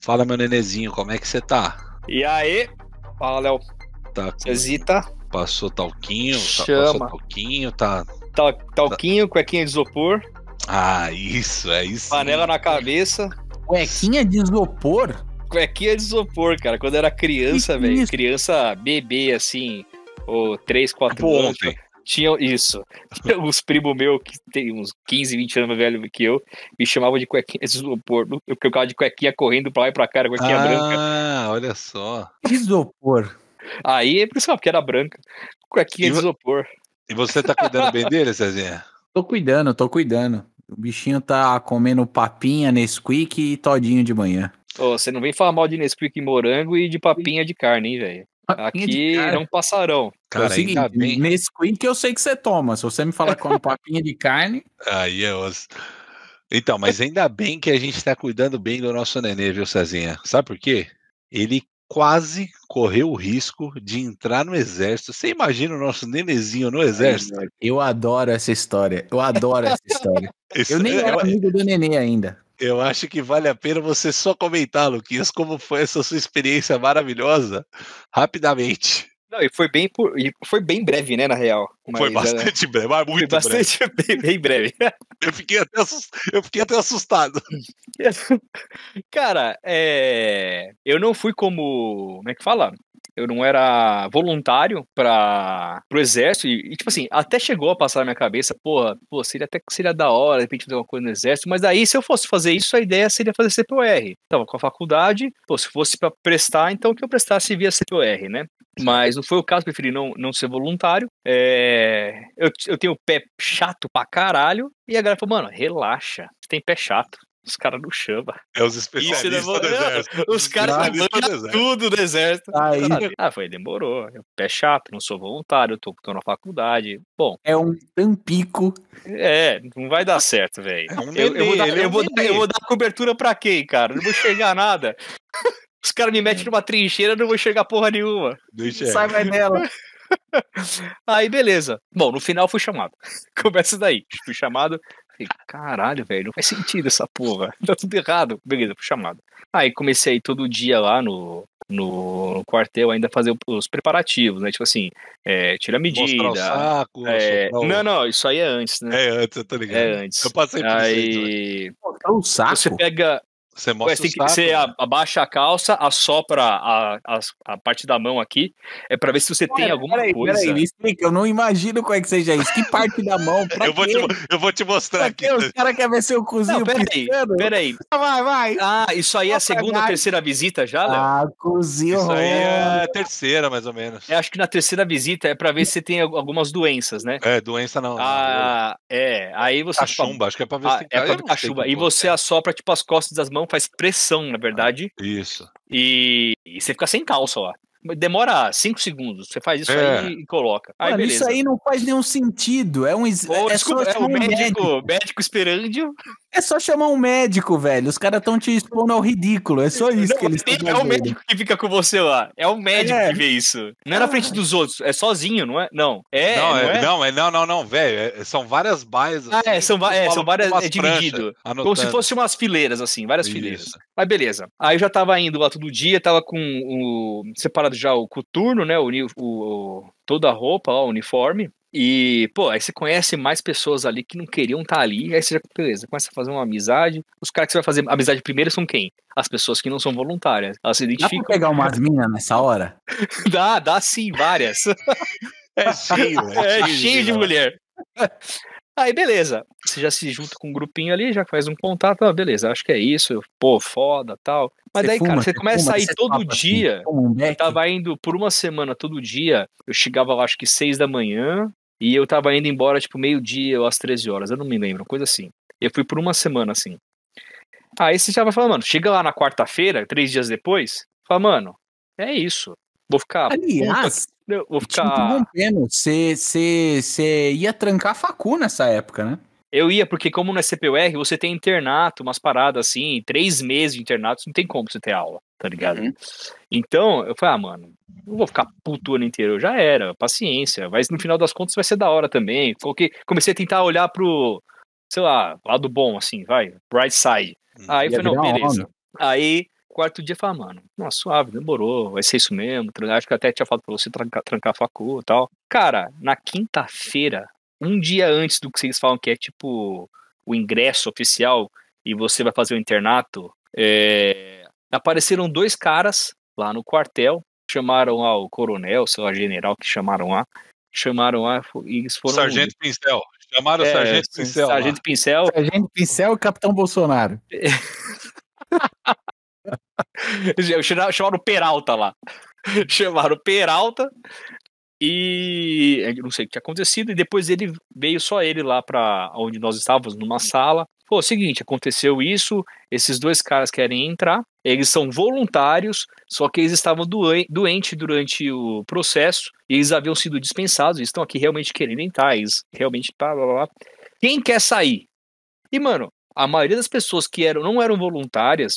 Fala, meu nenezinho, como é que você tá? E aí? Fala, Léo. Tá, Zezita, passou talquinho? Tá, Chama. passou talquinho, tá... tal, talquinho, cuequinha de isopor, Ah, isso, é isso. panela na cabeça. Cuequinha de isopor? Cuequinha de isopor, cara. Quando eu era criança, velho. Criança bebê, assim, ou 3, 4 Tipo anos. ontem. Tinha isso. Os primos meus, que tem uns 15, 20 anos mais velho que eu, me chamavam de cuequinha de isopor. Eu ficava de cuequinha correndo pra lá e pra cá, cuequinha branca. Ah, olha só. Isopor. Aí é por isso porque era branca. Cuequinha E de isopor. E você tá cuidando bem dele, Cezinha? Tô cuidando, tô cuidando. O bichinho tá comendo papinha, Nesquik e todinho de manhã. Ô, você não vem falar mal de Nesquik e morango e de papinha de carne, hein, velho? Aqui não passarão. Cara, é o seguinte, ainda bem. Nesquik eu sei que você toma. Se você me falar que come papinha de carne, Aí é osso. Então, mas ainda bem que a gente tá cuidando bem do nosso nenê, viu, Cezinha? Sabe por quê? Ele quase correu o risco de entrar no exército. Você imagina o nosso nenezinho no exército? eu adoro essa história. Eu adoro essa história. Isso- Eu nem eu- era amigo do Nenê ainda. Eu acho que vale a pena você só comentar, Luquinhas, como foi essa sua experiência maravilhosa, rapidamente. Não, e foi bem, por- e foi bem breve, né, na real. foi Mas, é, bastante breve, mas foi muito breve. bastante bem, bem breve. Eu fiquei, até eu fiquei até assustado. Cara, é... eu não fui como. Como é que fala? Eu não era voluntário para pro exército e, e, tipo assim, até chegou a passar na minha cabeça, porra, pô, seria até que seria da hora, de repente fazer uma coisa no exército, mas aí se eu fosse fazer isso, a ideia seria fazer CPOR. Tava com a faculdade, pô, se fosse para prestar, então que eu prestasse via CPOR, né? Mas não foi o caso, preferi não, não ser voluntário. É, eu, eu tenho pé chato pra caralho. E a galera falou, mano, relaxa, você tem pé chato. Os caras não chamam. É os Isso, especialistas né, do exército. Os caras manjam tudo do exército. Aí Ah, foi, demorou. Eu, pé chato, não sou voluntário, tô, tô na faculdade. Bom, é um tampico. é, não vai dar certo, velho. É um Eu, eu vou dar, ele é eu um vou dar- nenê. eu vou dar cobertura pra quem, cara? Não vou enxergar nada. Os caras me metem numa trincheira, eu não vou enxergar porra nenhuma. Deixa eu- Sai mais dela. Aí, beleza. Bom, no final fui chamado. Começa daí. Fui chamado. Falei, caralho, velho, não faz sentido essa porra. Tá tudo errado. Beleza, fui chamado. Aí comecei a ir todo dia lá no, no, no quartel ainda fazer os preparativos, né? Tipo assim, é, tira a Mostrar o medida. saco. é, o- não, não, isso aí é antes, né? É antes, eu tô ligado. É antes. Eu passei por isso aí. também. Aí saco. você pega, Você Ué, mostra você, tem o que- saco. você né? abaixa a calça, assopra a, a, a parte da mão aqui, é pra ver se você tem Pera- alguma peraí, coisa. Peraí, me explica. Eu não imagino como é que seja isso. Que parte da mão? Pra Eu vou, te, eu vou te mostrar Pra aqui. Os caras querem ver seu cozinho Não, peraí, peraí. Vai, vai. Ah, isso aí é a pra segunda ou terceira visita já, Léo? Ah, cozinho. Isso aí é a terceira, mais ou menos. Eu acho que na terceira visita é pra ver se você tem al- algumas doenças, né? É, doença não. Ah, é. Aí você. tipo, Cachumba, acho que é pra ver ah, se tem é pra ver não sei cachumba. E você é. assopra, tipo, as costas das mãos, faz pressão, na verdade. Isso. E, e você fica sem calça lá. Demora cinco segundos. Você faz isso É. aí e coloca. Aí, Mano, isso aí não faz nenhum sentido. É um ex- Ô, é, desculpa, é chamar o um médico, médico. médico esperando. É só chamar um médico, velho. Os caras estão te expondo ao ridículo. É só isso Não, que eles estão é o fazendo. médico que fica com você lá. É o médico É. que vê isso. Não é na frente dos outros, é sozinho, não é? Não. É, não, não, é, é? não, é não, não, não, velho. é- são várias baias. Ah, assim, é, são, é, são várias, é dividido. pranchas, Como se anotando. fosse umas fileiras, assim, várias Isso. fileiras. Mas beleza. Aí eu já tava indo lá todo dia, tava com o. separado já o coturno, né? O, o- toda a roupa, ó, o uniforme. E, pô, aí você conhece mais pessoas ali que não queriam estar ali, aí você já, beleza, começa a fazer uma amizade. Os caras que você vai fazer amizade primeiro são quem? As pessoas que não são voluntárias. Elas se Dá pra identificam. pegar umas minas nessa hora? Dá, dá sim, várias. É cheio, É cheio de mulher. mulher. Aí, beleza. Você já se junta com um grupinho ali, já faz um contato. Ah, beleza, acho que é isso. Pô, foda tal. Mas Você daí, fuma, cara, você começa fuma, a ir todo assim, dia. Um Eu tava indo por uma semana todo dia. Eu chegava lá, acho que seis da manhã. E eu tava indo embora, tipo, meio-dia ou às 13 horas. Eu não me lembro, coisa assim. Eu fui por uma semana assim. Aí você já vai falar, mano, chega lá na quarta-feira, três dias depois, fala, mano, é isso. Vou ficar. Aliás, eu vou te ficar. interrompendo, você ia trancar a facu nessa época, né? Eu ia, porque como no SPUR, você tem internato, umas paradas assim, três meses de internato, não tem como você ter aula, tá ligado? Uhum. Então, eu falei, ah, mano, não vou ficar puto o ano inteiro, já era, paciência, mas no final das contas vai ser da hora também. Coloquei, comecei a tentar olhar pro, sei lá, lado bom, assim, vai, bright side. Aí eu falei, não, beleza. homem. Aí quarto dia, fala, mano, nossa, suave, demorou, vai ser isso mesmo. Acho que até tinha falado pra você trancar, trancar a facu e tal. Cara, na quinta-feira, um dia antes do que vocês falam que é tipo o ingresso oficial e você vai fazer o internato, é, apareceram dois caras lá no quartel, chamaram lá o coronel, sei lá, general que chamaram lá, chamaram lá e eles foram... Sargento Pincel. Chamaram é, o Sargento Pincel. Sargento Pincel. Sargento Pincel e Capitão Bolsonaro. Chamaram o Peralta lá. Chamaram o Peralta e eu não sei o que tinha acontecido. E depois ele veio só ele lá para onde nós estávamos, numa sala. Pô, seguinte, aconteceu isso. Esses dois caras querem entrar. Eles são voluntários, só que eles estavam doentes durante o processo e eles haviam sido dispensados. Eles estão aqui realmente querendo entrar. Eles realmente. Blá, blá, blá. Quem quer sair? E, mano, a maioria das pessoas que eram, não eram voluntárias,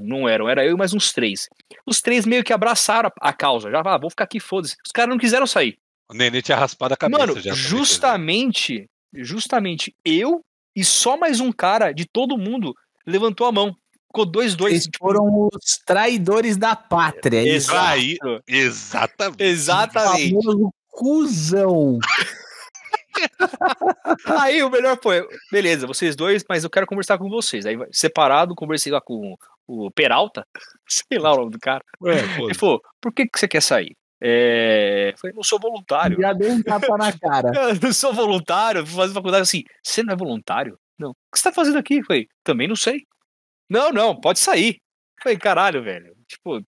não eram, era eu e mais uns três. Os três meio que abraçaram a, causa, já, ah, vou ficar aqui, foda-se. Os caras não quiseram sair. O Nenê tinha raspado a cabeça Mano, já. Justamente, justamente eu e só mais um cara de todo mundo levantou a mão. Ficou dois, dois. Eles tipo... foram os traidores da pátria. Exato. Exatamente. Exatamente. O famoso cuzão. aí o melhor foi, beleza, vocês dois, mas eu quero conversar com vocês. Aí separado, conversei lá com o Peralta, sei lá o nome do cara. É, Ele falou, por que, que você quer sair? É... Falei, não sou voluntário. Já deu um tapa na cara. eu não sou voluntário, vou fazer faculdade assim. Você não é voluntário? Não. O que você tá fazendo aqui? Falei, também não sei. Não, não, pode sair. Falei, caralho, velho. Tipo,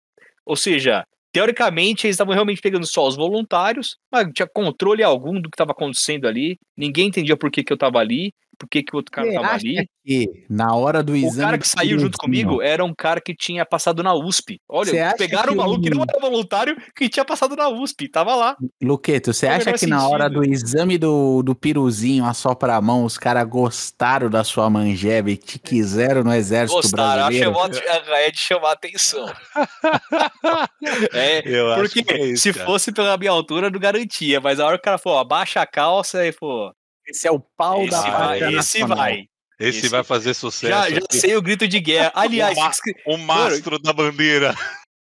ou seja, Teoricamente, eles estavam realmente pegando só os voluntários, mas tinha controle algum do que estava acontecendo ali. Ninguém entendia por que, que eu estava ali, por que, que o outro cara estava ali. Que na hora do exame. O cara que saiu junto comigo era um cara que tinha passado na USP. Olha, pegaram um maluco que não era voluntário, que tinha passado na USP, tava lá. Luqueto, você acha que sentido. na hora do exame do, do piruzinho, a sopra a mão, os caras gostaram da sua manjeba e te quiseram no exército gostaram, brasileiro? Gostaram, é de chamar a atenção. é, Eu porque é isso, se cara. fosse pela minha altura, não garantia, mas a hora que o cara falou, abaixa a calça e, pô, esse é o pau esse da vai, Esse nacional. vai. Esse, esse, vai fazer sucesso. Já, já sei o grito de guerra. Aliás, o, ma o mastro da bandeira.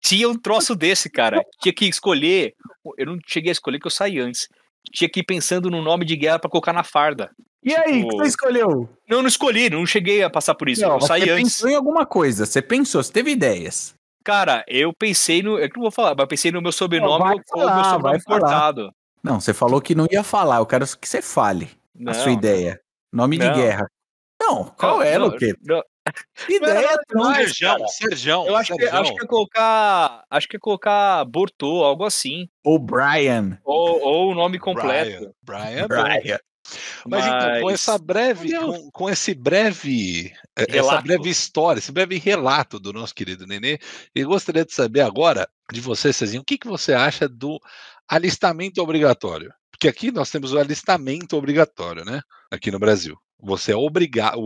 Tinha um troço desse, cara. Tinha que escolher. Eu não cheguei a escolher que eu saí antes. Tinha que ir pensando no nome de guerra para colocar na farda. E tipo... aí, o que você escolheu? Não, não escolhi, não cheguei a passar por isso. Não, eu saí você antes. pensou em alguma coisa, você pensou, você teve ideias. Cara, eu pensei no. Eu não vou falar, mas pensei no meu sobrenome ou falar, meu sobrenome cortado. Não, você falou que não ia falar, eu quero que você fale não, a sua ideia. Nome não. de guerra. Não, qual é, Luque? Ideia não, Serjão, Serjão. Eu acho que, acho que é colocar. Acho que é colocar Bortô, algo assim. Ou Brian. Ou, ou o nome completo. Brian. Brian. Brian. Mas, Mas, então, com essa breve, com, com, esse breve, eh, relato. essa breve história, esse breve relato do nosso querido Nenê, eu gostaria de saber agora de você, Cezinho, o que, que você acha do alistamento obrigatório? Porque aqui nós temos o alistamento obrigatório, né? Aqui no Brasil. Você é obrigado,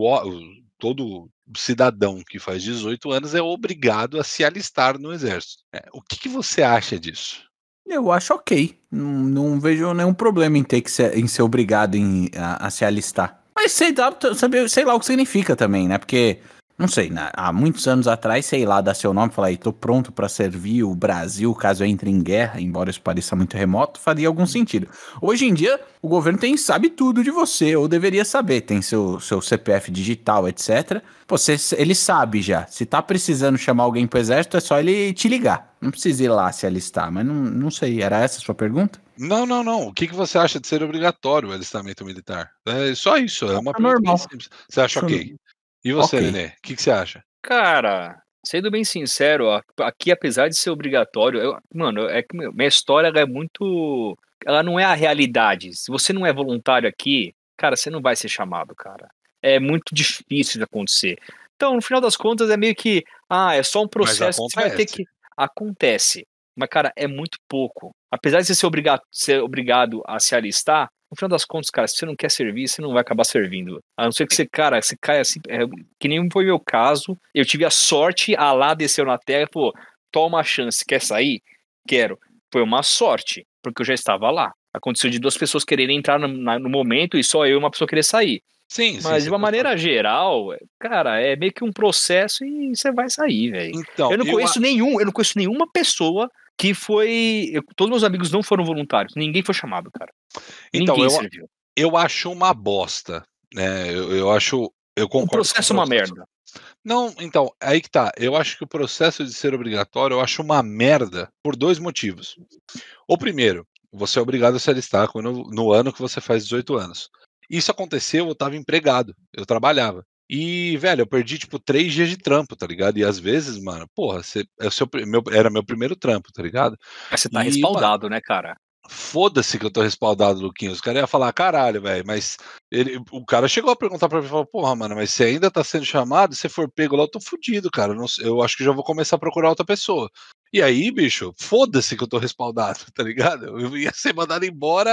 todo cidadão que faz 18 anos é obrigado a se alistar no exército. É, o que, que, você acha disso? Eu acho ok. Não, não vejo nenhum problema em ter que ser, em ser obrigado em, a, a se alistar. Mas sei, saber, sei lá o que significa também, né? Porque não sei, né? há muitos anos atrás, sei lá, dar seu nome e falar, tô pronto para servir o Brasil caso eu entre em guerra, embora isso pareça muito remoto, faria algum sentido. Hoje em dia, o governo tem sabe tudo de você, ou deveria saber, tem seu, seu CPF digital, etc. Você, ele sabe já. Se tá precisando chamar alguém pro exército, é só ele te ligar. Não precisa ir lá se alistar, mas não, não sei, era essa a sua pergunta? Não, não, não. O que, que você acha de ser obrigatório o alistamento militar? É só isso, é uma é pergunta normal. simples. Você acha ok? E você, okay. Nenê? O que, que você acha? Cara, sendo bem sincero, aqui apesar de ser obrigatório, eu, mano, é que minha história é muito. Ela não é a realidade. Se você não é voluntário aqui, cara, você não vai ser chamado, cara. É muito difícil de acontecer. Então, no final das contas, é meio que. Ah, é só um processo que você vai ter que. Acontece. Mas, cara, é muito pouco. Apesar de você ser obrigado, ser obrigado a se alistar, no final das contas, cara, se você não quer servir, você não vai acabar servindo. A não ser que você, cara, você caia assim, é, que nem foi meu caso. Eu tive a sorte, a lá desceu na terra e falou: toma a chance, quer sair? Quero. Foi uma sorte, porque eu já estava lá. Aconteceu de duas pessoas quererem entrar no, na, no momento e só eu e uma pessoa querer sair. Sim, sim. Mas de você uma maneira geral, cara, é meio que um processo e você vai sair, velho. Então, eu não eu conheço nenhum, eu não conheço nenhuma pessoa que foi. eu- todos meus amigos não foram voluntários. Ninguém foi chamado, cara. Então, Ninguém eu, serviu. eu acho uma bosta, né? Eu, eu acho. Eu O concordo. com processo é uma merda. Não, então, aí que tá. Eu acho que o processo de ser obrigatório eu acho uma merda por dois motivos. O primeiro, você é obrigado a se alistar quando, no ano que você faz 18 anos. Isso aconteceu, eu tava empregado, eu trabalhava. E, velho, eu perdi, tipo, três dias de trampo, tá ligado? E às vezes, mano, porra, você, é o seu, meu, era meu primeiro trampo, tá ligado? Mas você tá E, respaldado, né, cara? Foda-se que eu tô respaldado, Luquinhos. Os caras iam falar, caralho, velho, mas ele, o cara chegou a perguntar pra mim, falou, porra, mano, mas você ainda tá sendo chamado, se for pego lá, eu tô fudido, cara. Eu, não eu acho que já vou começar a procurar outra pessoa. E aí, bicho, foda-se que eu tô respaldado, tá ligado? Eu ia ser mandado embora.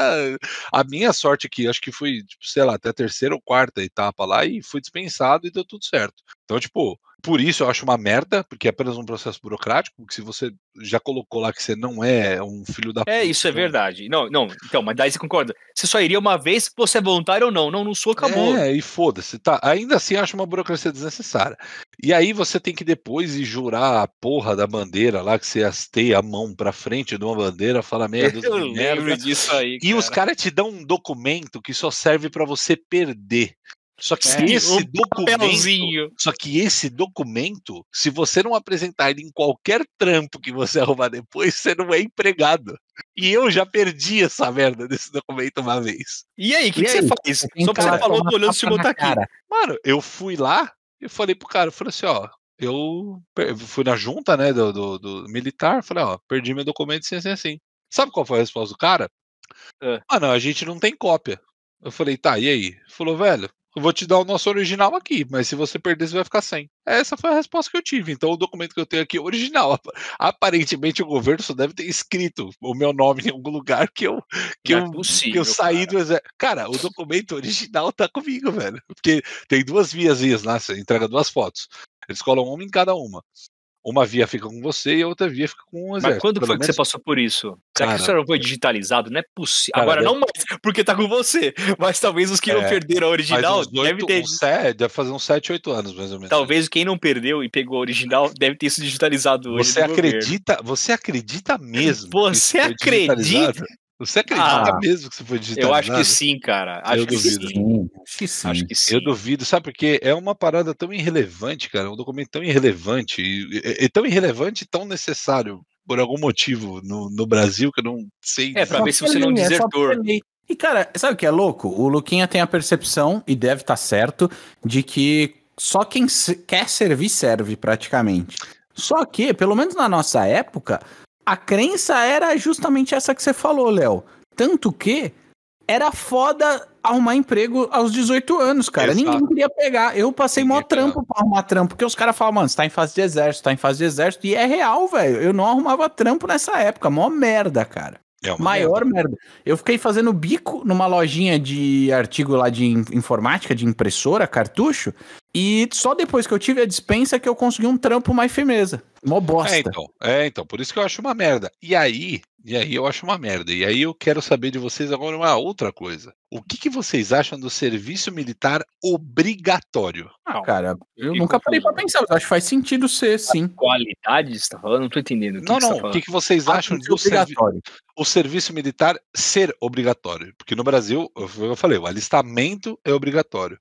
A minha sorte aqui, acho que fui, tipo, sei lá, até a terceira ou quarta etapa lá e fui dispensado e deu tudo certo. Então, tipo, por isso eu acho uma merda, porque é apenas um processo burocrático, porque se você já colocou lá que você não é um filho da É, isso é então- verdade. Não, não, então, mas daí você concorda. Você só iria uma vez se você é voluntário ou não. Não, não sou, acabou. É, e foda-se, tá? Ainda assim, acho uma burocracia desnecessária. E aí você tem que depois ir jurar a porra da bandeira lá, que você hasteia a mão pra frente de uma bandeira, fala dúzia Eu de merda. lembro disso aí. E os cara. caras te dão um documento que só serve pra você perder. Só que Sim, esse um documento. papelzinho. Só que esse documento, se você não apresentar ele em qualquer trampo que você arrumar depois, você não é empregado. E eu já perdi essa merda desse documento uma vez. E aí, o que, que você faz? Você tem Só que porque você falou, tô olhando se tá na aqui. cara. Mano, eu fui lá e falei pro cara, eu falei assim, ó, eu fui na junta, né, do, do, do militar, falei, ó, perdi meu documento assim, assim, assim. Sabe qual foi a resposta do cara? É. Ah, não, a gente não tem cópia. Eu falei, tá, e aí? Falou, velho, eu vou te dar o nosso original aqui, mas se você perder, você vai ficar sem. Essa foi a resposta que eu tive. Então o documento que eu tenho aqui é original. Ap- Aparentemente o governo só deve ter escrito o meu nome em algum lugar que eu, que Não eu, é que possível, eu saí cara. do exército. Cara, o documento original tá comigo, velho. Porque tem duas viazinhas lá, você entrega duas fotos. Eles colam uma em cada uma. Uma via fica com você e a outra via fica com o exército. Mas quando foi que você menos- passou por isso? Será Cara, que isso não foi digitalizado? Não é possível. Agora deve- não mais, porque tá com você. Mas talvez os que não É, perderam a original uns deve oito, ter. uns sete, deve fazer uns 7, 8 anos, mais ou menos. Talvez quem não perdeu e pegou a original deve ter sido digitalizado hoje. Você no governo. acredita, você acredita mesmo? Você isso acredita? Você acredita Ah, mesmo que isso foi digitalizado? Eu acho que sim, cara. Acho Eu que duvido. sim. Acho que sim. Acho que sim. Eu duvido, sabe por quê? É uma parada tão irrelevante, cara, um documento tão irrelevante, e, e- e tão irrelevante e tão necessário por algum motivo no, no Brasil que eu não sei. É, pra Só ver se você não é desertor. E, cara, sabe o que é louco? O Luquinha tem a percepção, e deve estar certo, de que só quem se- quer servir serve, praticamente. Só que, pelo menos na nossa época, a crença era justamente essa que você falou, Léo. Tanto que era foda arrumar emprego aos 18 anos, cara. Exato. Ninguém queria pegar. Eu passei mó Ninguém trampo pra arrumar trampo, porque os caras falam, mano, você tá em fase de exército, tá em fase de exército. E é real, velho. Eu não arrumava trampo nessa época. Mó merda, cara. É Maior merda. merda. Eu fiquei fazendo bico numa lojinha de artigo lá de in- informática, de impressora, cartucho, e só depois que eu tive a dispensa que eu consegui um trampo mais firmeza. Mó bosta. É, então, é, então, por isso que eu acho uma merda. E aí, e aí eu acho uma merda. E aí eu quero saber de vocês agora uma outra coisa. O que, que vocês acham do serviço militar obrigatório? Ah, cara, eu fiquei nunca parei pra pensar, mas acho que faz sentido ser, sim. Qualidade, você tá falando? Não tô entendendo. O que não, que não. tá que, que vocês acham Acho do servi obrigatório. o serviço militar ser obrigatório? Porque no Brasil, eu falei, o alistamento é obrigatório.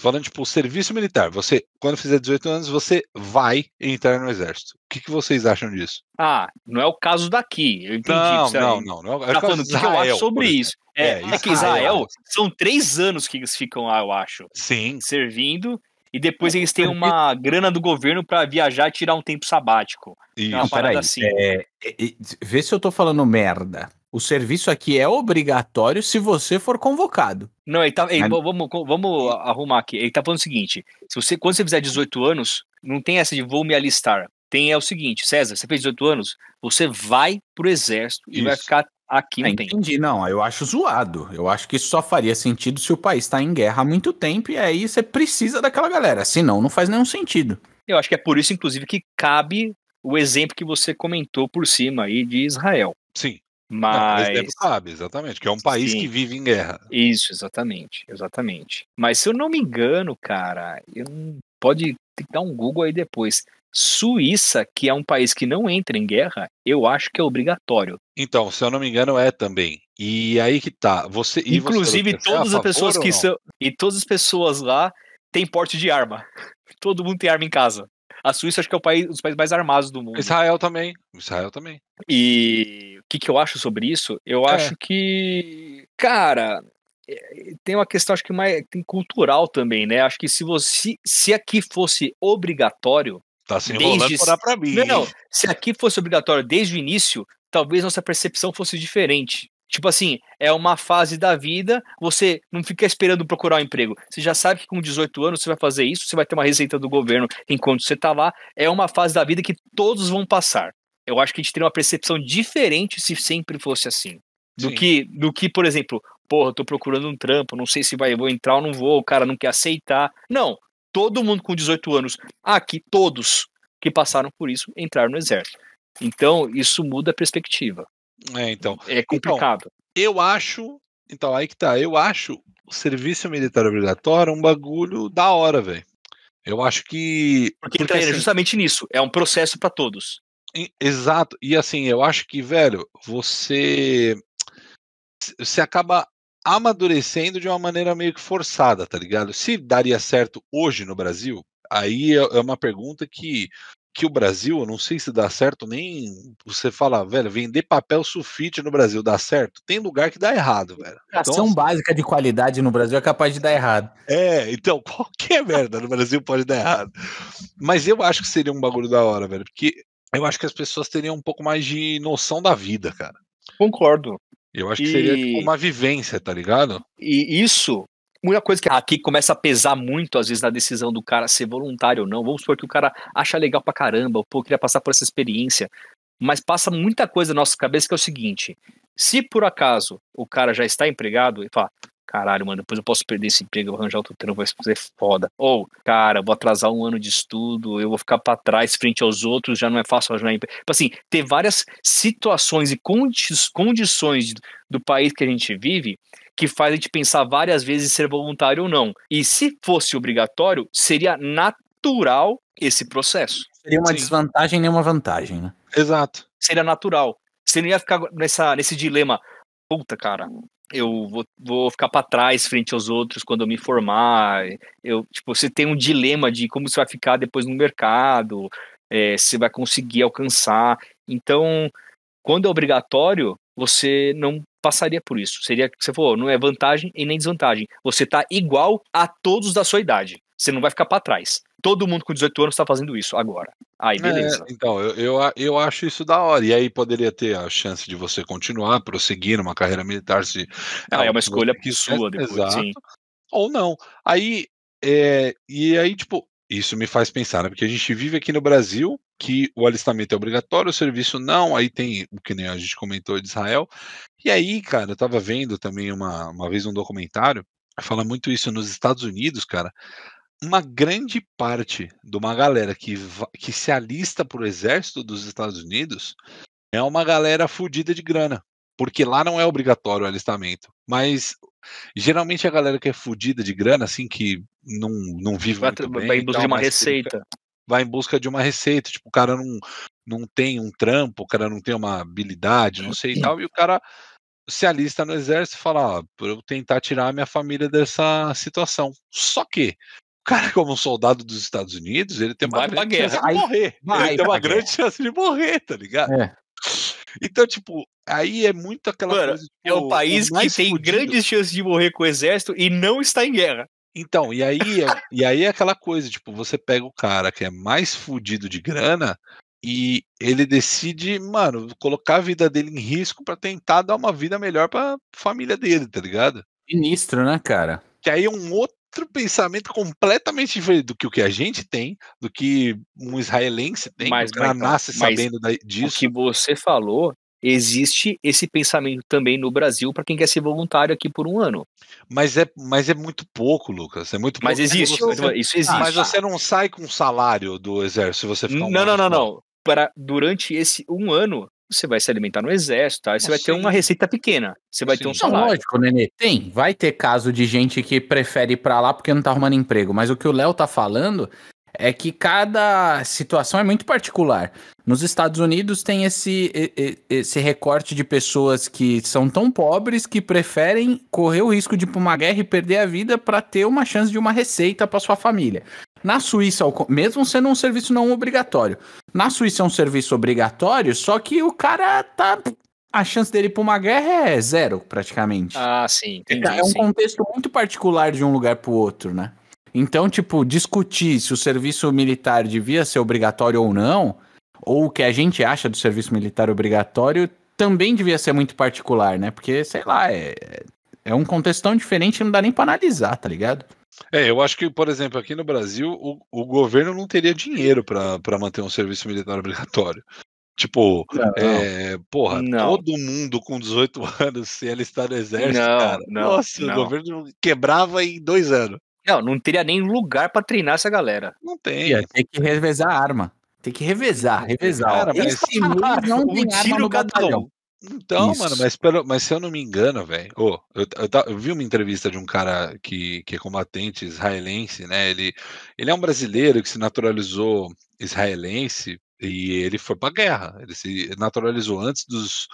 Falando, tipo, o serviço militar. Você, quando fizer 18 anos, você vai entrar no exército. O que, que vocês acham disso? Ah, não é o caso daqui. Eu entendi. não, isso aí. não, não, não. Tá falando o que eu acho sobre isso. É, É, é que Israel. São três anos que eles ficam lá, eu acho, Sim, servindo. E depois eles têm uma grana do governo pra viajar e tirar um tempo sabático. isso. Não, parada peraí. assim. É, é, é, vê se eu tô falando merda. O serviço aqui é obrigatório se você for convocado. Não, ele tá. ele- vamos, vamos arrumar aqui. Ele tá falando o seguinte: se você, quando você fizer 18 anos, não tem essa de vou me alistar. Tem é o seguinte, César, você fez 18 anos, você vai pro exército e vai ficar aqui Ah, um tempo. entendi, não, eu acho zoado. Eu acho que isso só faria sentido se o país tá em guerra há muito tempo e aí você precisa daquela galera. Senão, não faz nenhum sentido. Eu acho que é por isso, inclusive, que cabe o exemplo que você comentou por cima aí de Israel. Sim. Mas. Não, cabe, exatamente, que é um país Sim. que vive em guerra. Isso, exatamente, exatamente. Mas se eu não me engano, cara, eu não- pode ter que dar um Google aí depois. Suíça, que é um país que não entra em guerra, eu acho que é obrigatório. Então, se eu não me engano, é também. E aí que tá. Você, Inclusive, você, é todas as pessoas que são. E todas as pessoas lá têm porte de arma. Todo mundo tem arma em casa. A Suíça acho que é o país, um dos países mais armados do mundo. Israel também. Israel também. E que, que eu acho sobre isso? Eu É. acho que, cara, é, tem uma questão, acho que mais tem cultural também, né? Acho que se você, se aqui fosse obrigatório, Tá se Desde enrolando dar pra mim. não, não, se aqui fosse obrigatório desde o início, talvez nossa percepção fosse diferente. Tipo assim, é uma fase da vida, você não fica esperando procurar um emprego. Você já sabe que com 18 anos você vai fazer isso, você vai ter uma receita do governo enquanto você tá lá. É uma fase da vida que todos vão passar. Eu acho que a gente teria uma percepção diferente se sempre fosse assim. Do Sim. que, do que, por exemplo, porra, eu tô procurando um trampo, não sei se vai, vou entrar ou não vou, o cara não quer aceitar. Não, todo mundo com 18 anos, aqui, todos que passaram por isso, entraram no exército. Então, isso muda a perspectiva. É, então. É complicado. Eu acho. Então, aí que tá. Eu acho o serviço militar obrigatório um bagulho da hora, velho. Eu acho que. porque porque, entraria assim, justamente nisso. É um processo para todos. Exato. E assim, eu acho que, velho, você. Você acaba amadurecendo de uma maneira meio que forçada, tá ligado? Se daria certo hoje no Brasil, aí é é uma pergunta que. Que o Brasil, eu não sei se dá certo, nem você fala, velho, vender papel sulfite no Brasil dá certo. Tem lugar que dá errado, velho. Então, básica de qualidade no Brasil é capaz de dar errado. É, então, qualquer merda no Brasil pode dar errado. Mas eu acho que seria um bagulho da hora, velho, porque eu acho que as pessoas teriam um pouco mais de noção da vida, cara. Concordo. Eu acho que seria E- tipo uma vivência, tá ligado? E isso, uma coisa que aqui começa a pesar muito, às vezes, na decisão do cara ser voluntário ou não. Vamos supor que o cara acha legal pra caramba, ou pô, queria passar por essa experiência. Mas passa muita coisa na nossa cabeça que é o seguinte: se por acaso o cara já está empregado e fala. Caralho, mano, depois eu posso perder esse emprego, eu vou arranjar outro trampo, vai ser foda. Ou, cara, vou atrasar um ano de estudo, eu vou ficar pra trás frente aos outros, já não é fácil arranjar emprego. Tipo assim, ter várias situações e condi condições do país que a gente vive que faz a gente pensar várias vezes em ser voluntário ou não. E se fosse obrigatório, seria natural esse processo. Seria uma Sim. desvantagem nem uma vantagem, né? Exato. Seria natural. Você não ia ficar nessa, nesse dilema. Puta, cara, eu vou, vou ficar para trás frente aos outros quando eu me formar. Eu, tipo, você tem um dilema de como você vai ficar depois no mercado, é, se vai conseguir alcançar. Então, quando é obrigatório, você não passaria por isso. Seria que você falou, não é vantagem e nem desvantagem. Você tá igual a todos da sua idade. Você não vai ficar para trás. Todo mundo com 18 anos está fazendo isso agora. Aí, beleza. É, então, eu, eu, eu acho isso da hora. E aí poderia ter a chance de você continuar, prosseguir numa carreira militar. Se, Ah, é uma se escolha quisesse, sua depois, exato, sim. Ou não. Aí, é, e aí, tipo, isso me faz pensar, né? Porque a gente vive aqui no Brasil que o alistamento é obrigatório, o serviço não, aí tem o que nem a gente comentou de Israel. E aí, cara, eu tava vendo também uma, uma vez um documentário, fala muito isso nos Estados Unidos, cara. Uma grande parte de uma galera que, que se alista pro exército dos Estados Unidos é uma galera fodida de grana. Porque lá não é obrigatório o alistamento. Mas geralmente a galera que é fodida de grana, assim, que não, não vive Vai, muito vai bem. em e busca de uma receita. vai em busca de uma receita. Tipo, o cara não, não tem um trampo, o cara não tem uma habilidade, não sei e tal, e o cara se alista no exército e fala, ó, pra eu tentar tirar a minha família dessa situação. Só que, o cara, como um soldado dos Estados Unidos, ele tem uma Vai pra grande guerra. chance de morrer. vai Ele tem uma grande chance de morrer, tá ligado? É. Então, tipo, aí é muito aquela Mano, coisa. É um tipo, país o que tem fudido- grandes chances de morrer com o exército e não está em guerra. Então, e aí, é, e aí é aquela coisa, tipo, você pega o cara que é mais fudido de grana e ele decide, mano, colocar a vida dele em risco pra tentar dar uma vida melhor pra família dele, tá ligado? Sinistro, né, cara? Que aí é um outro pensamento completamente diferente do que o que a gente tem, do que um israelense tem, Mas, que o nasce mas sabendo da- O disso. que você falou, existe esse pensamento também no Brasil para quem quer ser voluntário aqui por um ano. Mas é, mas é muito pouco, Lucas. É muito Mas pouco. existe, Você- isso existe. mas você não sai com salário do exército se você ficar Não, um não, ano não, não, não. Para, durante esse um ano, você vai se alimentar no exército, tá? Você vai ter uma receita pequena. Você vai ter um Não, salário. lógico, Nenê. Tem. Vai ter caso de gente que prefere ir pra lá porque não tá arrumando emprego. Mas o que o Léo tá falando é que cada situação é muito particular. Nos Estados Unidos tem esse, esse recorte de pessoas que são tão pobres que preferem correr o risco de ir pra uma guerra e perder a vida pra ter uma chance de uma receita pra sua família. Na Suíça, mesmo sendo um serviço não obrigatório. Na Suíça é um serviço obrigatório, só que o cara tá. A chance dele ir pra uma guerra é zero, praticamente. Ah, sim, entendi. É um sim. contexto muito particular de um lugar pro outro, né? Então, tipo, discutir se o serviço militar devia ser obrigatório ou não, ou o que a gente acha do serviço militar obrigatório, também devia ser muito particular, né? Porque, sei lá, é, é um contexto tão diferente que não dá nem pra analisar, tá ligado? É, eu acho que, por exemplo, aqui no Brasil, o, o governo não teria dinheiro pra manter um serviço militar obrigatório. Tipo, é, porra, Não. todo mundo com 18 anos, se ele está no exército, Não, cara, não, nossa, não. o governo quebrava em dois anos. Não, não teria nem lugar pra treinar essa galera. Não tem. Ia ter que revezar a arma. Tem que revezar, revezar. Cara, mas- Esse mês não Um tem arma tiro no cada batalhão. um. Então, Isso. mano, mas, pelo, mas se eu não me engano, velho, ô, eu, eu, eu vi uma entrevista de um cara que, que é combatente israelense, né? Ele, ele é um brasileiro que se naturalizou israelense e ele foi pra guerra. Ele se naturalizou antes dos,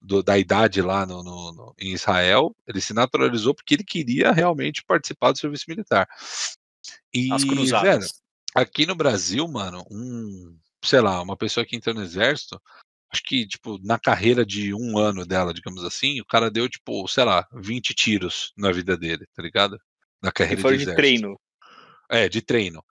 do- da idade lá no, no- no- em Israel. Ele se naturalizou porque ele queria realmente participar do serviço militar. E, As velho, aqui no Brasil, mano, um, sei lá, uma pessoa que entra no exército, acho que, tipo, na carreira de um ano dela, digamos assim, o cara deu, tipo, sei lá, 20 tiros na vida dele, tá ligado? Na E carreira foi de de treino. É, de treino.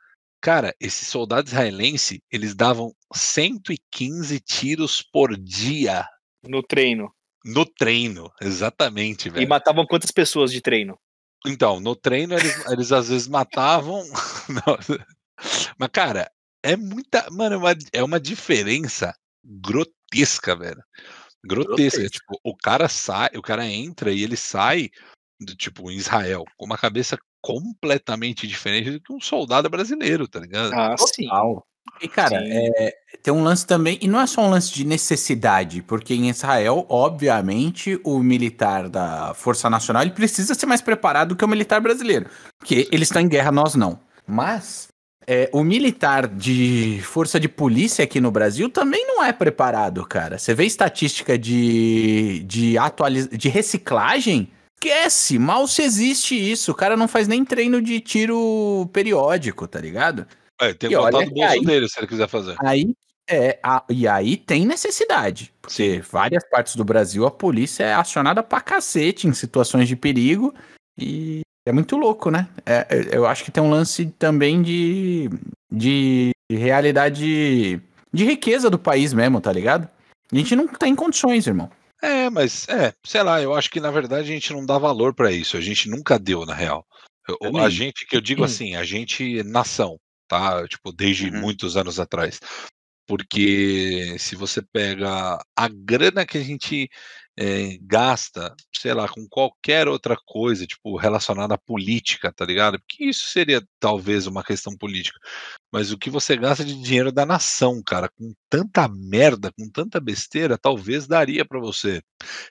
Cara, esses soldados israelenses, eles davam 115 tiros por dia No treino. no treino, exatamente, E velho. matavam quantas pessoas de treino? Então, no treino eles, eles às vezes matavam. Mas, cara, é muita. Mano, é uma, é uma diferença grotesca, velho. Grotesca. Grotesca. Tipo, o cara sai, o cara entra e ele sai, do, tipo, em Israel, com uma cabeça completamente diferente do que um soldado brasileiro, tá ligado? Ah, sim. Total. E, cara, é, tem um lance também, e não é só um lance de necessidade, porque em Israel, obviamente, o militar da Força Nacional ele precisa ser mais preparado que o militar brasileiro. Porque eles estão em guerra, nós não. Mas é, o militar de força de polícia aqui no Brasil também não é preparado, cara. Você vê estatística de, de, atualiz... de reciclagem? Esquece, mal se existe isso. O cara não faz nem treino de tiro periódico, tá ligado? É, tem que botar que bolso aí- dele se ele quiser fazer. Aí é, a- e aí tem necessidade. Porque várias partes do Brasil a polícia é acionada pra cacete em situações de perigo. E é muito louco, né? É, é, eu acho que tem um lance também de, de realidade de riqueza do país mesmo, tá ligado? A gente não tá em condições, irmão. É, mas, é, sei lá, eu acho que na verdade a gente não dá valor pra isso. A gente nunca deu, na real. Eu- Também. a gente, que eu digo assim, a gente, nação, tá? Tipo, desde Uhum. muitos anos atrás. Porque se você pega a grana que a gente eh, gasta, sei lá, com qualquer outra coisa, tipo, relacionada à política, tá ligado? Porque isso seria talvez uma questão política. Mas o que você gasta de dinheiro da nação, cara, com tanta merda, com tanta besteira, talvez daria pra você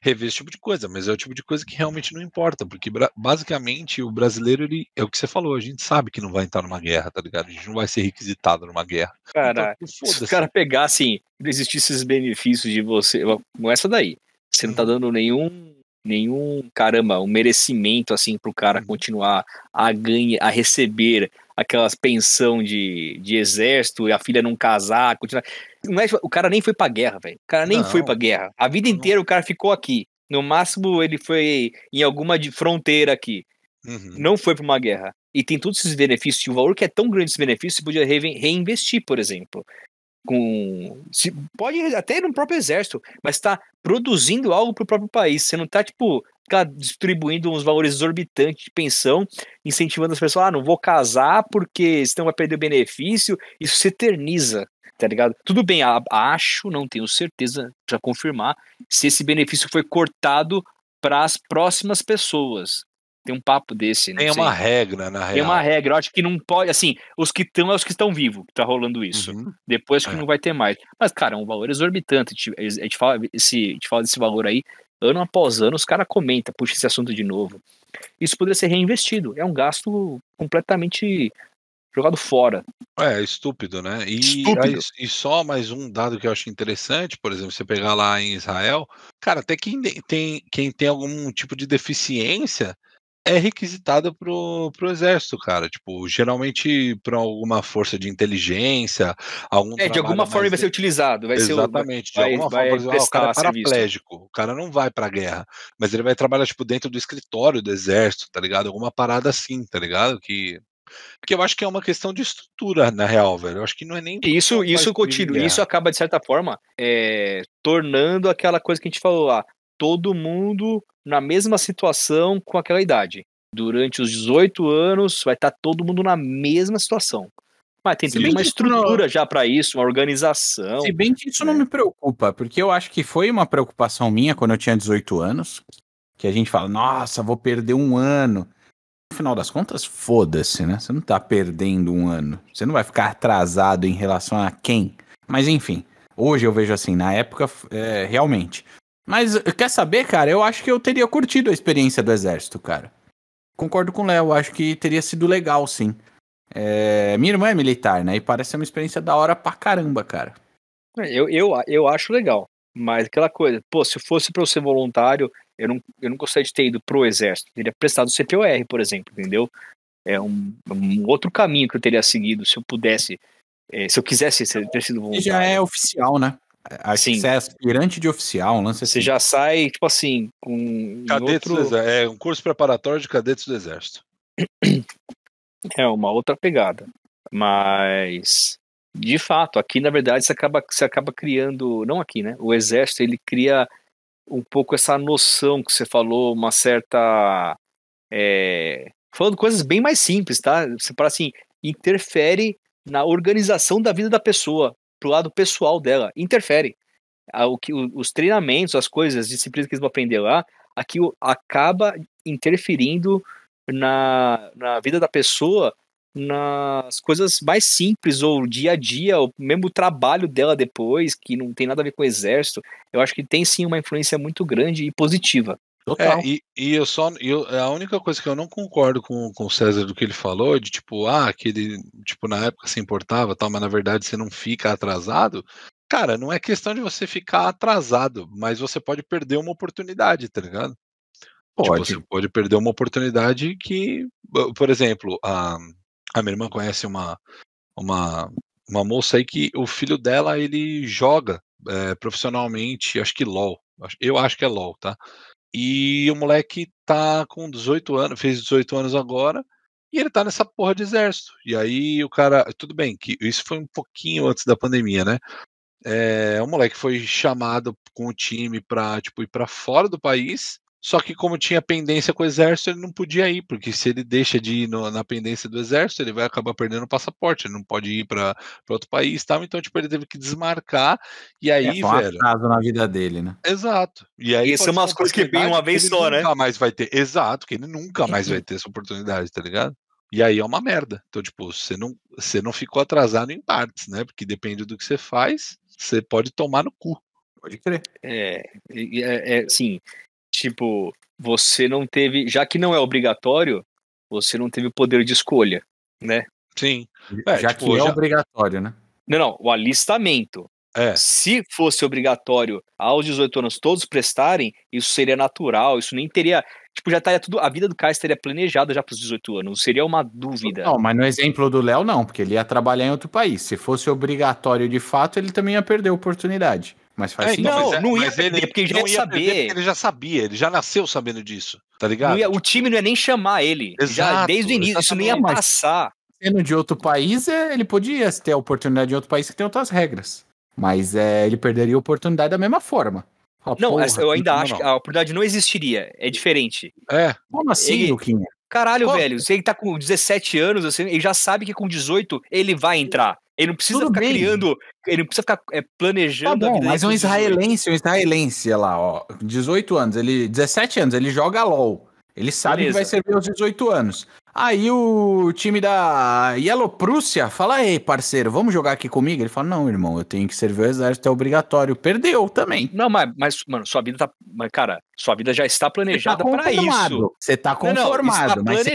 rever esse tipo de coisa, mas é o tipo de coisa que realmente não importa, porque basicamente o brasileiro, ele é o que você falou, a gente sabe que não vai entrar numa guerra, tá ligado? A gente não vai ser requisitado numa guerra. Cara, então, se foda-se. o cara pegasse, não existisse esses benefícios de você, com essa daí, você não tá dando nenhum, nenhum, caramba, um merecimento, assim, pro cara Uhum. continuar a ganhar, a receber aquelas pensão de, de exército e a filha não casar, continuar. Não é, o cara nem foi pra guerra, velho. O cara nem Não. foi pra guerra. A vida inteira o cara ficou aqui. No máximo ele foi em alguma de fronteira aqui. Uhum. Não foi pra uma guerra. E tem todos esses benefícios. E o valor que é tão grande esse benefício, você podia re- reinvestir, por exemplo. Com. Se, pode até ir no próprio exército, mas está produzindo algo pro próprio país. Você não tá, tipo, ficar distribuindo uns valores exorbitantes de pensão, incentivando as pessoas, ah, não vou casar porque senão vai perder o benefício. Isso se eterniza, tá ligado? Tudo bem, acho, não tenho certeza para confirmar, se esse benefício foi cortado para as próximas pessoas. Tem um papo desse. Tem uma regra, na real. Tem uma regra. Eu acho que não pode. Assim, os que estão é os que estão vivos, que tá rolando isso. Uhum. Depois que É. não vai ter mais. Mas, cara, é um valor exorbitante. A gente, fala, esse, a gente fala desse valor aí, ano após ano, os caras comentam, puxa esse assunto de novo. Isso poderia ser reinvestido. É um gasto completamente jogado fora. É, estúpido, né? E, Estúpido. aí- e só mais um dado que eu acho interessante, por exemplo, você pegar lá em Israel, cara, até quem tem, quem tem algum tipo de deficiência é requisitado pro, pro exército, cara. Tipo, geralmente para alguma força de inteligência, algum É, de alguma forma mais vai ser utilizado. Vai ser o- Exatamente, de vai- alguma vai forma, ah, o cara é serviço. paraplégico, o cara não vai pra guerra, mas ele vai trabalhar, tipo, dentro do escritório do exército, tá ligado? Alguma parada assim, tá ligado? Que, que eu acho que é uma questão de estrutura, na real, velho. Eu acho que não é nem. Isso, isso continua, isso acaba, de certa forma, é, tornando aquela coisa que a gente falou lá, todo mundo na mesma situação com aquela idade. Durante os 18 anos, vai estar todo mundo na mesma situação. Mas tem também uma isso não- estrutura já para isso, uma organização. Se bem que isso não me preocupa, porque eu acho que foi uma preocupação minha quando eu tinha 18 anos, que a gente fala, nossa, vou perder um ano. No final das contas, foda-se, né? Você não tá perdendo um ano. Você não vai ficar atrasado em relação a quem. Mas enfim, hoje eu vejo assim, na época, é, realmente. Mas quer saber, cara? Eu acho que eu teria curtido a experiência do exército, cara. Concordo com o Léo, acho que teria sido legal, sim. É, minha irmã é militar, né? E parece ser uma experiência da hora pra caramba, cara. Eu, eu, eu acho legal. Mas aquela coisa, pô, se fosse para eu ser voluntário, eu não, eu não gostaria de ter ido pro exército. Eu teria prestado o CPOR, por exemplo, entendeu? É um, um outro caminho que eu teria seguido se eu pudesse, eh, se eu quisesse ser, ter sido E voluntário. já é oficial, né? Acho Sim. que você é aspirante de oficial, um lance Você assim. já sai, tipo assim, com Cadetes do outro, exército. É um curso preparatório de cadetes do exército. é uma outra pegada. Mas de fato, aqui na verdade você acaba, você acaba criando, não aqui, né? O exército ele cria um pouco essa noção que você falou, uma certa é, falando coisas bem mais simples, tá? Você fala assim, interfere na organização da vida da pessoa, pro lado pessoal dela, interfere. O que, os treinamentos, as coisas, as disciplinas que eles vão aprender lá, aquilo acaba interferindo na, na vida da pessoa, nas coisas mais simples, ou dia a dia, ou mesmo o trabalho dela depois, que não tem nada a ver com o exército. Eu acho que tem sim uma influência muito grande e positiva. Total. É, e, e eu só. Eu, a única coisa que eu não concordo com, com o César do que ele falou, de tipo, ah, que ele, tipo, na época se importava tal, mas na verdade você não fica atrasado. Cara, não é questão de você ficar atrasado, mas você pode perder uma oportunidade, tá ligado? Tipo, Pode. você pode perder uma oportunidade que, por exemplo, a, a minha irmã conhece uma, uma, uma moça aí que o filho dela ele joga é, profissionalmente, acho que LOL. Eu acho que é LOL, tá? E o moleque tá com 18 anos, fez 18 anos agora, e ele tá nessa porra de exército. E aí o cara, tudo bem, que isso foi um pouquinho antes da pandemia, né? É, o moleque foi chamado com o time pra, tipo, ir pra fora do país, só que como tinha pendência com o exército, ele não podia ir, porque se ele deixa de ir no- na pendência do exército, ele vai acabar perdendo o passaporte, ele não pode ir pra pra outro país, tal. Então, tipo, ele teve que desmarcar. E aí, é, um velho, atraso na vida dele, né? Exato. E aí E são pode ser umas coisas que vêm uma vez ele só, né? Nunca mais vai ter. Exato, que ele nunca mais vai ter essa oportunidade, tá ligado? E aí é uma merda. Então, tipo, você não, você não ficou atrasado em partes, né? Porque depende do que você faz, você pode tomar no cu. Pode crer. É, é, é assim, tipo, você não teve, já que não é obrigatório, você não teve o poder de escolha, né? Sim. É, já tipo, que é já- obrigatório, né? Não, não, o alistamento. É. Se fosse obrigatório aos 18 anos todos prestarem, isso seria natural, isso nem teria. Tipo, já estaria tudo. A vida do cara estaria planejada já para os 18 anos, não seria uma dúvida. Não, mas no exemplo do Léo, não, porque ele ia trabalhar em outro país. Se fosse obrigatório de fato, ele também ia perder a oportunidade. Mas faz É, sentido. Não, mas é- não ia mas perder, ele porque já não ia saber. ele já sabia, ele já nasceu sabendo disso, tá ligado? Ia- o time não ia nem chamar ele. já Exato, desde o início, isso não ia passar. Sendo de outro país, é, ele podia ter a oportunidade de outro país que tem outras regras. Mas é, ele perderia a oportunidade da mesma forma. Fala, Não, porra, eu ainda acho não. que a oportunidade não existiria. É diferente. É, Como assim, Ele- Luquinha? Caralho, Pô. velho, se ele tá com 17 anos, assim, ele já sabe que com 18 ele vai entrar. Ele não precisa Tudo ficar bem. criando, ele não precisa ficar é, Tá planejando a bom, vida mas um dele com 18. israelense, um israelense, olha lá, ó, 18 anos, ele, 17 anos, ele joga LOL. Ele sabe Beleza. que vai servir aos 18 anos. Aí o time da Yellow Prússia fala: Ei, parceiro, vamos jogar aqui comigo? Ele fala: Não, irmão, eu tenho que servir o exército, é obrigatório. Perdeu também. Não, mas, mas, mano, sua vida tá. Mas, cara, sua vida já está Você tá planejada pra isso. conformado. Você tá Não, não, conformado, está mas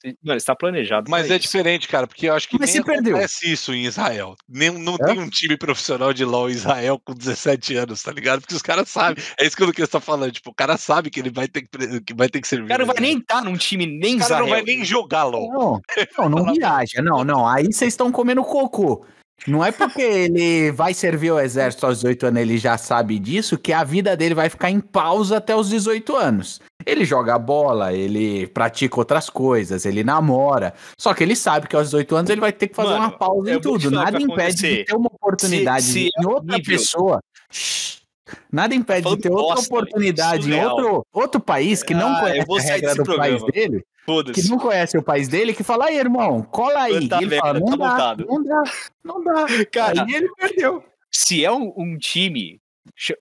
planejado. Mano, está planejado. Mas é isso. diferente, cara, porque eu acho que Mas nem acontece isso em Israel. Nem, não É? tem um time profissional de LoL em Israel com 17 anos, tá ligado? Porque os caras sabem. É isso que o Lucas tá falando. Tipo, o cara sabe que ele vai ter que, que, vai ter que servir. O cara não vai nem estar num time nem O cara não Israel. vai nem jogar LoL. Não, não, não viaja. Não, não. Aí vocês estão comendo cocô. Não é porque ele vai servir o exército aos 18 anos, ele já sabe disso, que a vida dele vai ficar em pausa até os 18 anos. Ele joga bola, ele pratica outras coisas, ele namora. Só que ele sabe que aos 18 anos ele vai ter que fazer Mano, uma pausa em tudo. Nada impede de ter uma oportunidade Se- se em é outra nível- pessoa. Nada impede de falando ter outra bosta, oportunidade em surreal. outro, outro país que não Ah, conhece a regra do país programa. dele, que não conhece o país dele, que fala, aí, irmão, cola aí. Tá ele fala, vendo, não tá dá, montado. não dá, não dá. Cara, aí ele perdeu. se é um, um time.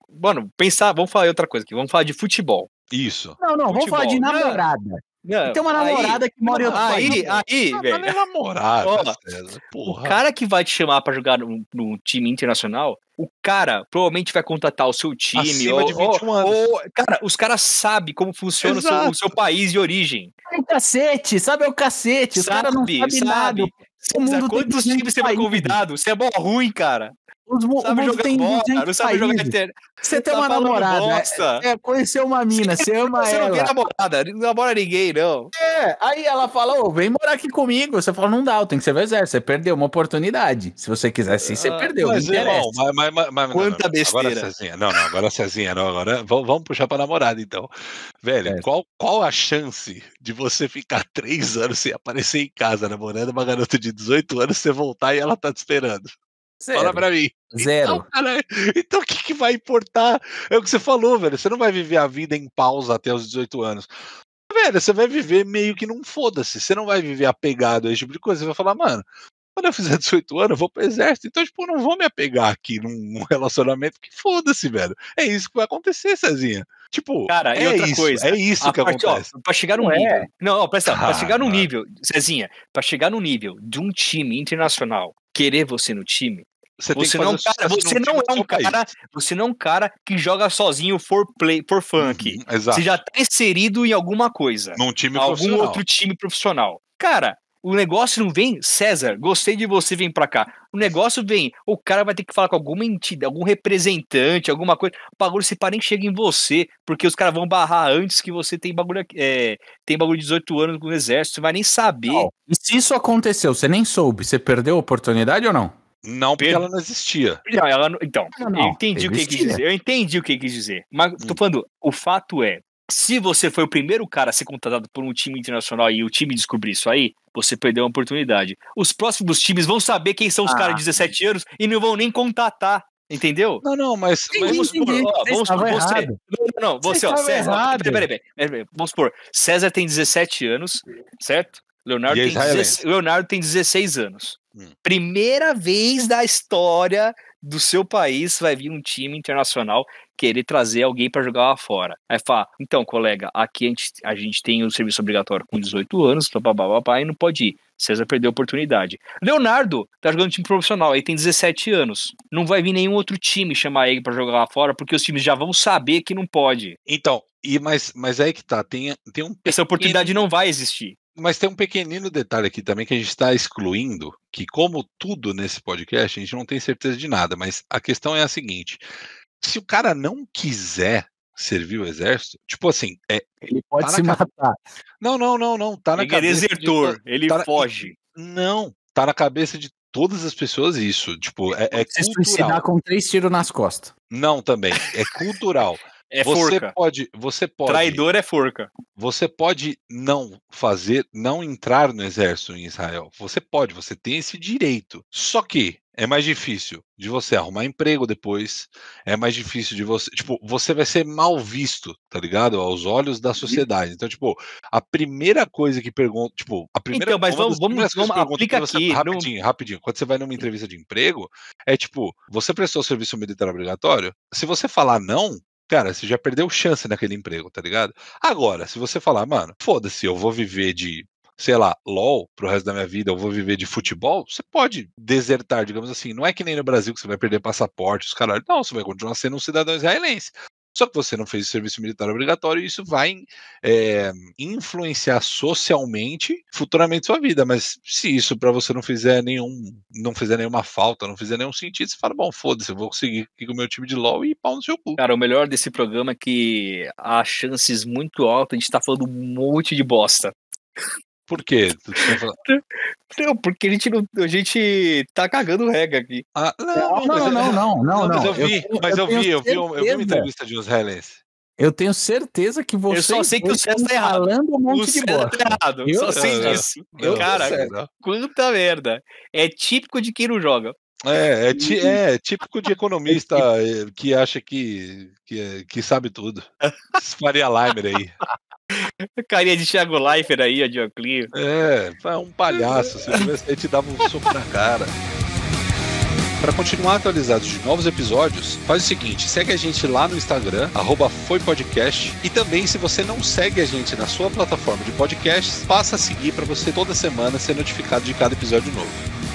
Mano, pensar, vamos falar em outra coisa aqui. Vamos falar de futebol. Isso. Não, não, vamos Futebol. falar de namorada. Não, Tem uma aí- namorada que mora em outro Aí, país. aí, Ah, velho. é namorada, Ó, César. O Porra. cara que vai te chamar pra jogar num, num time internacional, o cara provavelmente vai contratar o seu time. Acima ou, de 21 ou- anos. ou- cara, os caras sabem como funciona o seu, o seu país de origem. É o cacete, sabe é o cacete. Os caras não Sabe, sabem nada. sabe. O mundo tem Quantos 200 times você vai convidado? Você é bom ruim, cara. Os, Sabe jogar tem bola, 200 não sabe jogar. Você tem tá uma namorada, é, é, conheceu uma mina, você ama Você não tem ela. namorada, não namora ninguém, não. É, aí ela fala, ô, vem morar aqui comigo. Você fala, não dá, eu tenho que ser o exército. Você perdeu uma oportunidade. Se você quiser sim, você Ah, perdeu. Mas, não interessa. irmão, mas, mas, mas, Quanta não, besteira. Agora, Cezinha, não, não, agora Cezinha, não, agora vamos, vamos puxar pra namorada, então. Velho, Certo. qual, qual a chance de você ficar três anos sem aparecer em casa namorando uma garota de 18 anos, você voltar e ela tá te esperando? Fala Zero. pra mim. Zero. Então, cara, então o que, que vai importar? É o que você falou, velho. Você não vai viver a vida em pausa até os 18 anos. Velho, você vai viver meio que não foda-se. Você não vai viver apegado a esse tipo de coisa. Você vai falar, mano, quando eu fizer 18 anos, eu vou pro exército. Então, tipo, eu não vou me apegar aqui num relacionamento que foda-se, velho. É isso que vai acontecer, Cezinha. Tipo, Cara, e é outra isso, coisa, é isso A que parte, ó, acontece. pra chegar num Não é. nível. Não, ó, presta, pra Ah, chegar num nível, Cezinha, pra chegar num nível de um time internacional querer você no time, Você, você não, cara, você não é um país. cara, você não é um cara que joga sozinho for play, por funk. Uhum, exato. Você já tá inserido em alguma coisa. Num time algum outro time profissional. Cara, o negócio não vem, César, gostei de você, vem pra cá. O negócio vem, o cara vai ter que falar com alguma entidade, algum representante, alguma coisa. O bagulho se para nem chega em você, porque os caras vão barrar antes que você tem bagulho aqui- é, tem bagulho de 18 anos com o exército, você vai nem saber. Não. E se isso aconteceu, você nem soube, você perdeu a oportunidade ou não? Não, porque ela não existia. Não, ela não- então, Não, não, eu entendi o que ele quis dizer. Eu entendi o que ele quis dizer. Mas tô falando, o fato é, se você foi o primeiro cara a ser contratado por um time internacional e o time descobrir isso aí, você perdeu uma oportunidade. Os próximos times vão saber quem são os Ah. caras de 17 anos e não vão nem contatar. Entendeu? Não, não, mas, Vamos supor, ó, vamos supor, você. errado. Não, não, não, Você você, ó, César. errado. Peraí, peraí. Vamos supor, César tem 17 anos, certo? Leonardo, é tem, israelense. 16, Leonardo tem 16 anos. Hum. Primeira vez da história do seu país vai vir um time internacional querer trazer alguém pra jogar lá fora. Aí fala, então, colega, aqui a gente, a gente tem o serviço obrigatório com 18 anos, papapá, e não pode ir. César perdeu a oportunidade. Leonardo tá jogando time profissional, aí tem 17 anos. Não vai vir nenhum outro time chamar ele pra jogar lá fora, porque os times já vão saber que não pode. Então, e mas, mas aí que tá, tem, tem um Essa oportunidade não vai existir. Mas tem um pequenino detalhe aqui também que a gente está excluindo, que como tudo nesse podcast, a gente não tem certeza de nada, mas a questão é a seguinte: se o cara não quiser servir o exército, tipo assim, é, Ele pode Tá se na matar. não, não, não, não, tá na Ele é cabeça de desertor, to- ele tá na- foge. não, tá na cabeça de todas as pessoas isso, tipo, é, é Se suicidar cultural. com três tiros nas costas. Não, também, é cultural. É você forca. pode, você pode, Traidor é forca. você pode não fazer, não entrar no exército em Israel. Você pode, você tem esse direito. Só que é mais difícil de você arrumar emprego depois. É mais difícil de você, tipo, você vai ser mal visto, tá ligado? Aos olhos da sociedade. Então, tipo, a primeira coisa que pergunta, tipo, a primeira Então, mas vamos- vamos- vamos- aplica você- aqui, não- rapidinho, rapidinho. Quando você vai numa entrevista de emprego, é tipo, você prestou serviço militar obrigatório? Se você falar não, cara, você já perdeu chance naquele emprego, tá ligado? Agora, se você falar, mano, foda-se, eu vou viver de sei lá, LOL pro resto da minha vida, eu vou viver de futebol, você pode desertar, digamos assim. Não é que nem no Brasil que você vai perder passaporte, os caras. Não, você vai continuar sendo um cidadão israelense. Só que você não fez o serviço militar obrigatório e isso vai é, influenciar socialmente futuramente sua vida. Mas se isso para você não fizer nenhum, não fizer nenhuma falta, não fizer nenhum sentido, você fala, bom, foda-se, eu vou aqui com o meu time de LOL e pau no seu cu. Cara, o melhor desse programa é que há chances muito altas de estar falando um monte de bosta. Por quê? Não, porque a gente, não, a gente tá cagando regra aqui. Ah, não, não, não, não, não, não, Mas eu vi, eu, mas eu, vi, eu vi, eu vi uma entrevista de uns israelenses. Eu tenho certeza que você. Eu só sei que o César tá errado. um monte o de César tá errado. Eu só sei disso. Cara, quanta merda. É típico de quem não joga. É, é, é, típico de economista que acha que, que, que sabe tudo. Faria Limer aí. Carinha de Thiago Leifert aí, ó, de. É, é um palhaço. Se tivesse, ele te dava um soco na cara. Para continuar atualizado de novos episódios, faz o seguinte: segue a gente lá no Instagram, FoiPodcast. E também, se você não segue a gente na sua plataforma de podcasts, passa a seguir para você toda semana ser notificado de cada episódio novo.